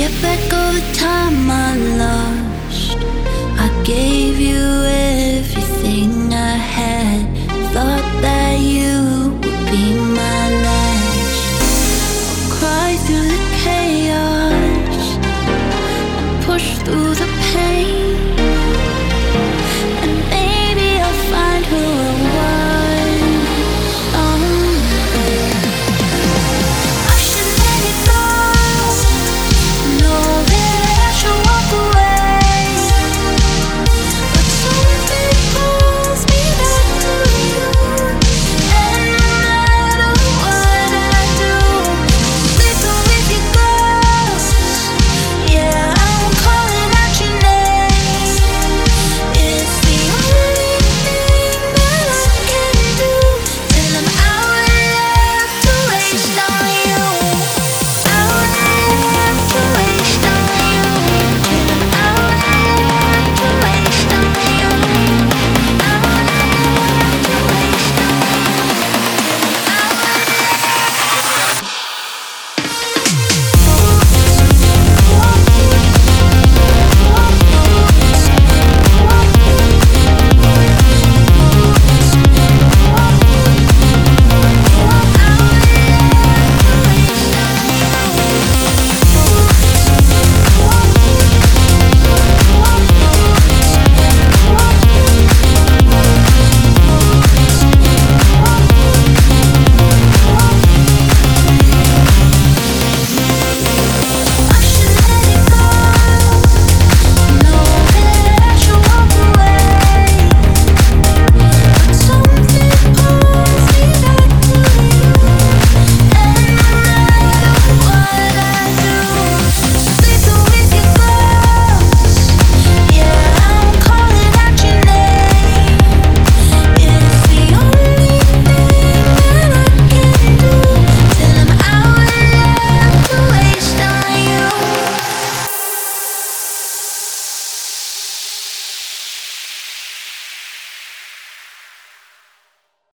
get back all the time I lost. I gave you